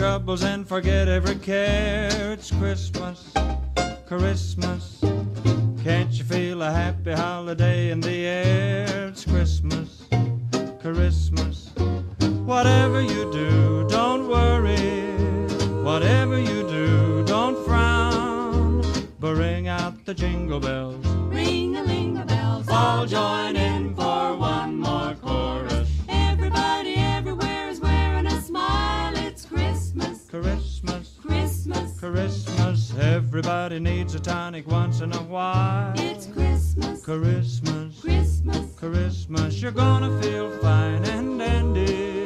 troubles and forget every care. It's Christmas, Christmas. Can't you feel a happy holiday in the air? It's Christmas, Christmas. Whatever you do, don't worry. Whatever you do, don't frown. But ring out the jingle bells. Ring a ling a bells. All join in for one more Everybody needs a tonic once in a while. It's Christmas, Christmas, Christmas. Christmas. You're gonna feel fine and dandy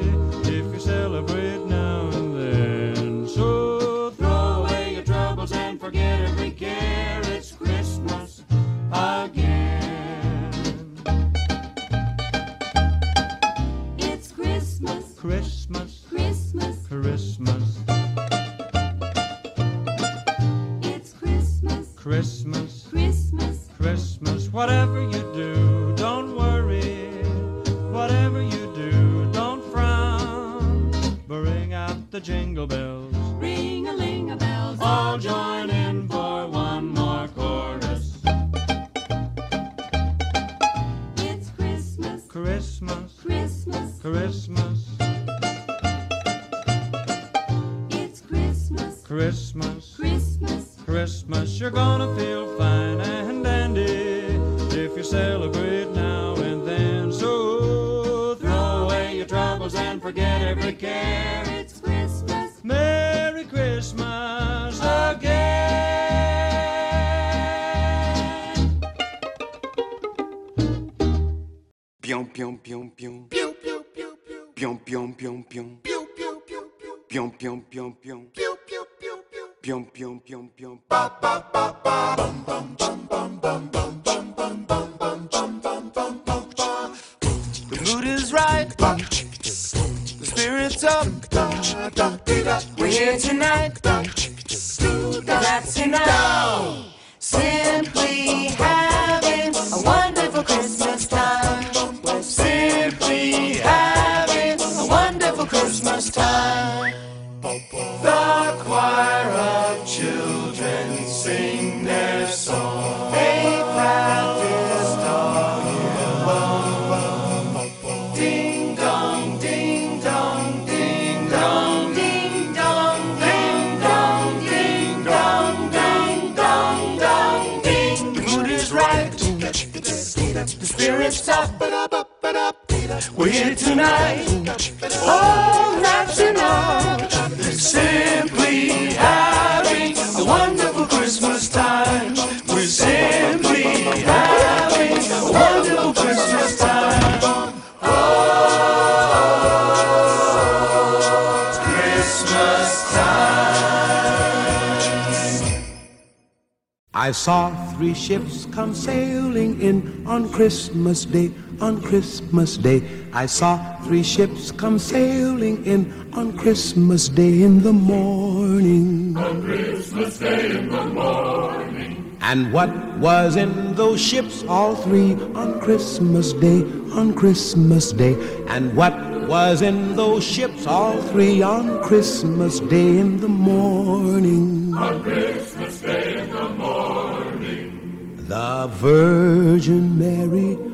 your troubles and forget every care. It's Christmas, Merry Christmas again. Pion pion pion pion. Pion pion pion pion. Pion pion pion pion. Pion pion pion pion. The here tonight. That's enough. Simply We're here tonight. Oh, that's enough. Simply having a wonderful Christmas time. We're simply having a wonderful Christmas time. Oh, Christmas time. I saw three ships come sailing in on Christmas Day, on Christmas Day. I saw three ships come sailing in on Christmas Day in the morning. On Christmas Day in the morning. And what was in those ships, all three, on Christmas Day, on Christmas Day? And what was in those ships, all three, on Christmas Day in the morning? On Christmas Day in the morning. The Virgin Mary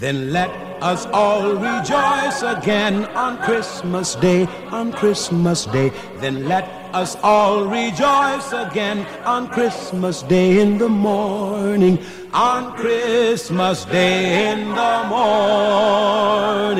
Then let us all rejoice again on Christmas Day, on Christmas Day. Then let us all rejoice again on Christmas Day in the morning, on Christmas Day in the morning.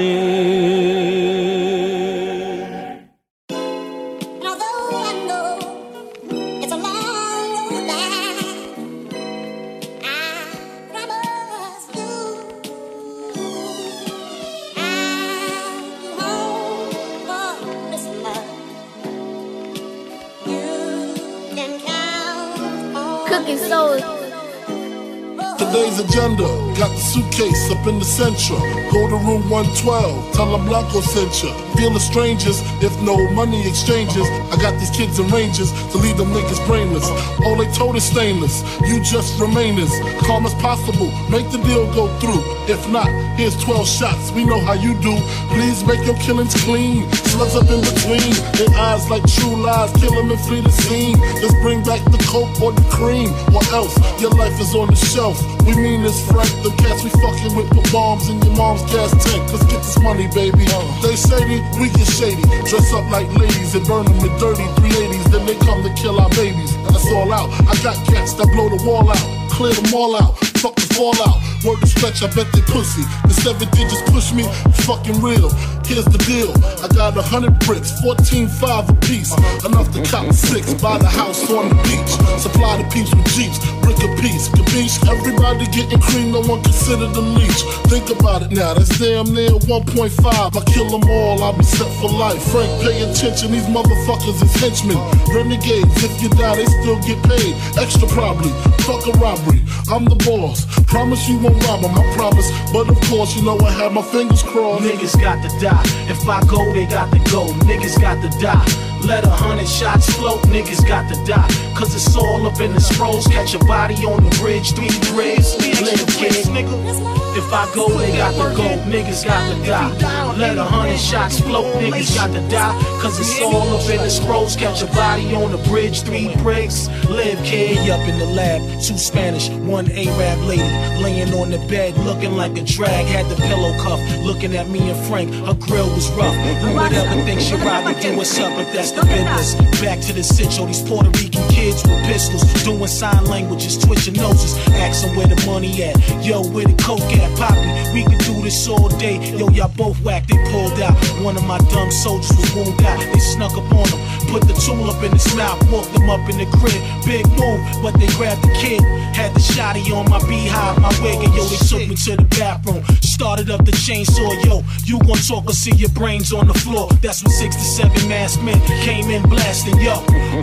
Agenda, got the suitcase up in the central. Go to room 112, tell them Blanco sent you. The strangers, if no money exchanges. I got these kids in ranges to leave them niggas brainless. All they told is stainless, you just remain as calm as possible. Make the deal go through. If not, here's 12 shots, we know how you do. Please make your killings clean. Slugs up in between, their eyes like true lies. Kill them and flee the scene. Just bring back the coke or the cream, or else your life is on the shelf. We mean this frank, the cats we fucking with put bombs in your mom's gas tank. Let's get this money, baby. They shady, we get shady. Dress up like ladies and burn them with dirty 380s. Then they come to kill our babies. That's all out. I got cats that blow the wall out. Clear them all out. Fuck the fallout. Word to stretch, I bet they pussy. The seven digits push me, fucking real. Here's the deal. I got a hundred bricks, 14 five a piece. Enough to cop six, buy the house on the beach. Supply the peeps with jeeps, brick a piece. Capiche? Everybody getting cream, no one consider them leech. Think about it now, that's damn near 1.5. I kill them all, I'll be set for life. Frank, pay attention, these motherfuckers is henchmen. Renegades, if you die, they still get paid. Extra probably, fuck a robbery. I'm the boss. Promise you won't rob 'em, I promise. But of course, you know I have my fingers crossed. Niggas got to die. If I go, they got to go. Niggas got to die. Let a hundred shots float, niggas got to die. Cause it's all up in the scrolls. Catch a body on the bridge, three graves. Live kid, nigga. If I go, they got to go. Niggas got to die. Let a hundred shots float, niggas got to die. Cause it's all up in the scrolls. Catch a body on the bridge, three bricks. Live kid. Up in the lab, two Spanish, one Arab lady. Laying on the bed, looking like a drag. Had the pillow cuff, looking at me and Frank. Her grill was rough. Who would ever think she ride do what's up, but that's the business. Back to the Central, these Puerto Rican kids with pistols. Doing sign languages, twitching noses. Asking where the money at. Yo, where the coke at? Poppy, we can do this all day. Yo, y'all both whack, they pulled out. One of my dumb soldiers was wounded out. They snuck up on him, put the tool up in his mouth, walked him up in the crib. Big move, but they grabbed the kid. Had the shotty on my beehive, my wig, and yo, they took me to the bathroom. Started up the chainsaw, yo. You gon' talk or see your brains on the floor. That's when 67 masked men came in blasting, yo.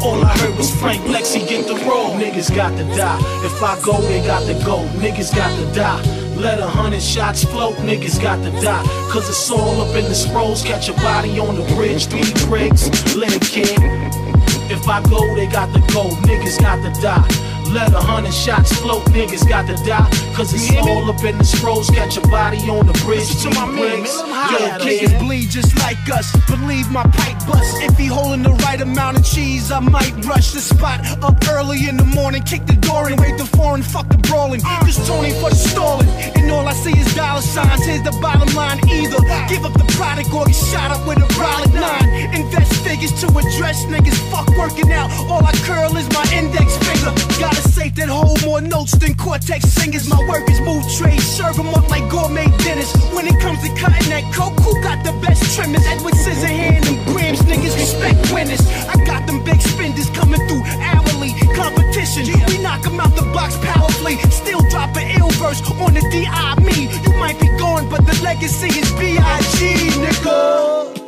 All I heard was Frank Lexi get the roll. Niggas got to die. If I go, they got to go. Niggas got to die. Let a hundred shots float, niggas got to die. Cause it's all up in the scrolls. Catch a body on the bridge, three bricks. let it kid. If I go, they got to go. Niggas got to die. Let a hundred shots float, niggas got to die. Cause it's all up in the scrolls. Catch a body on the bridge, to my man, bricks. man, I'm Yo, high. kid. Niggas bleed just like us. Believe my pipe bust. If he holding the right amount of cheese, I might rush the spot up early in the morning. Kick the door and wait the foreign. Fuck the brawling. This Tony for the stalling. And all I see is dollar signs. Here's the bottom line. Either give up the product or get shot up with a brolic nine. Invest figures to address niggas. Fuck working out. All I curl is my index finger. Got a safe that hold more notes than Cortex singers. My work is move trade. Serve 'em up like gourmet dinners. When it comes to cutting that coke, who got the best trimmers? Edward Scissorhand and Grams niggas respect winners. I got them big spenders coming through hourly competition. We knock 'em out the box powerfully. Still drop an ill verse on the DI me. You might be gone, but the legacy is B.I.G. nigga.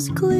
Candles gleaming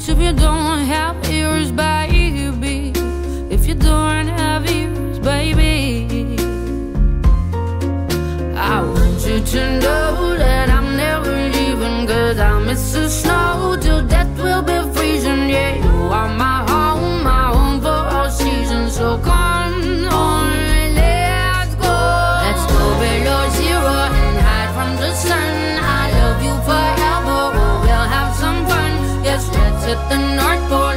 But if you don't have ears, baby, if you don't have ears, baby, I want you to know that I'm never leaving, cause I miss the snow till death will be freezing. Yeah, you are my home, my home for all seasons, so come. the North Pole.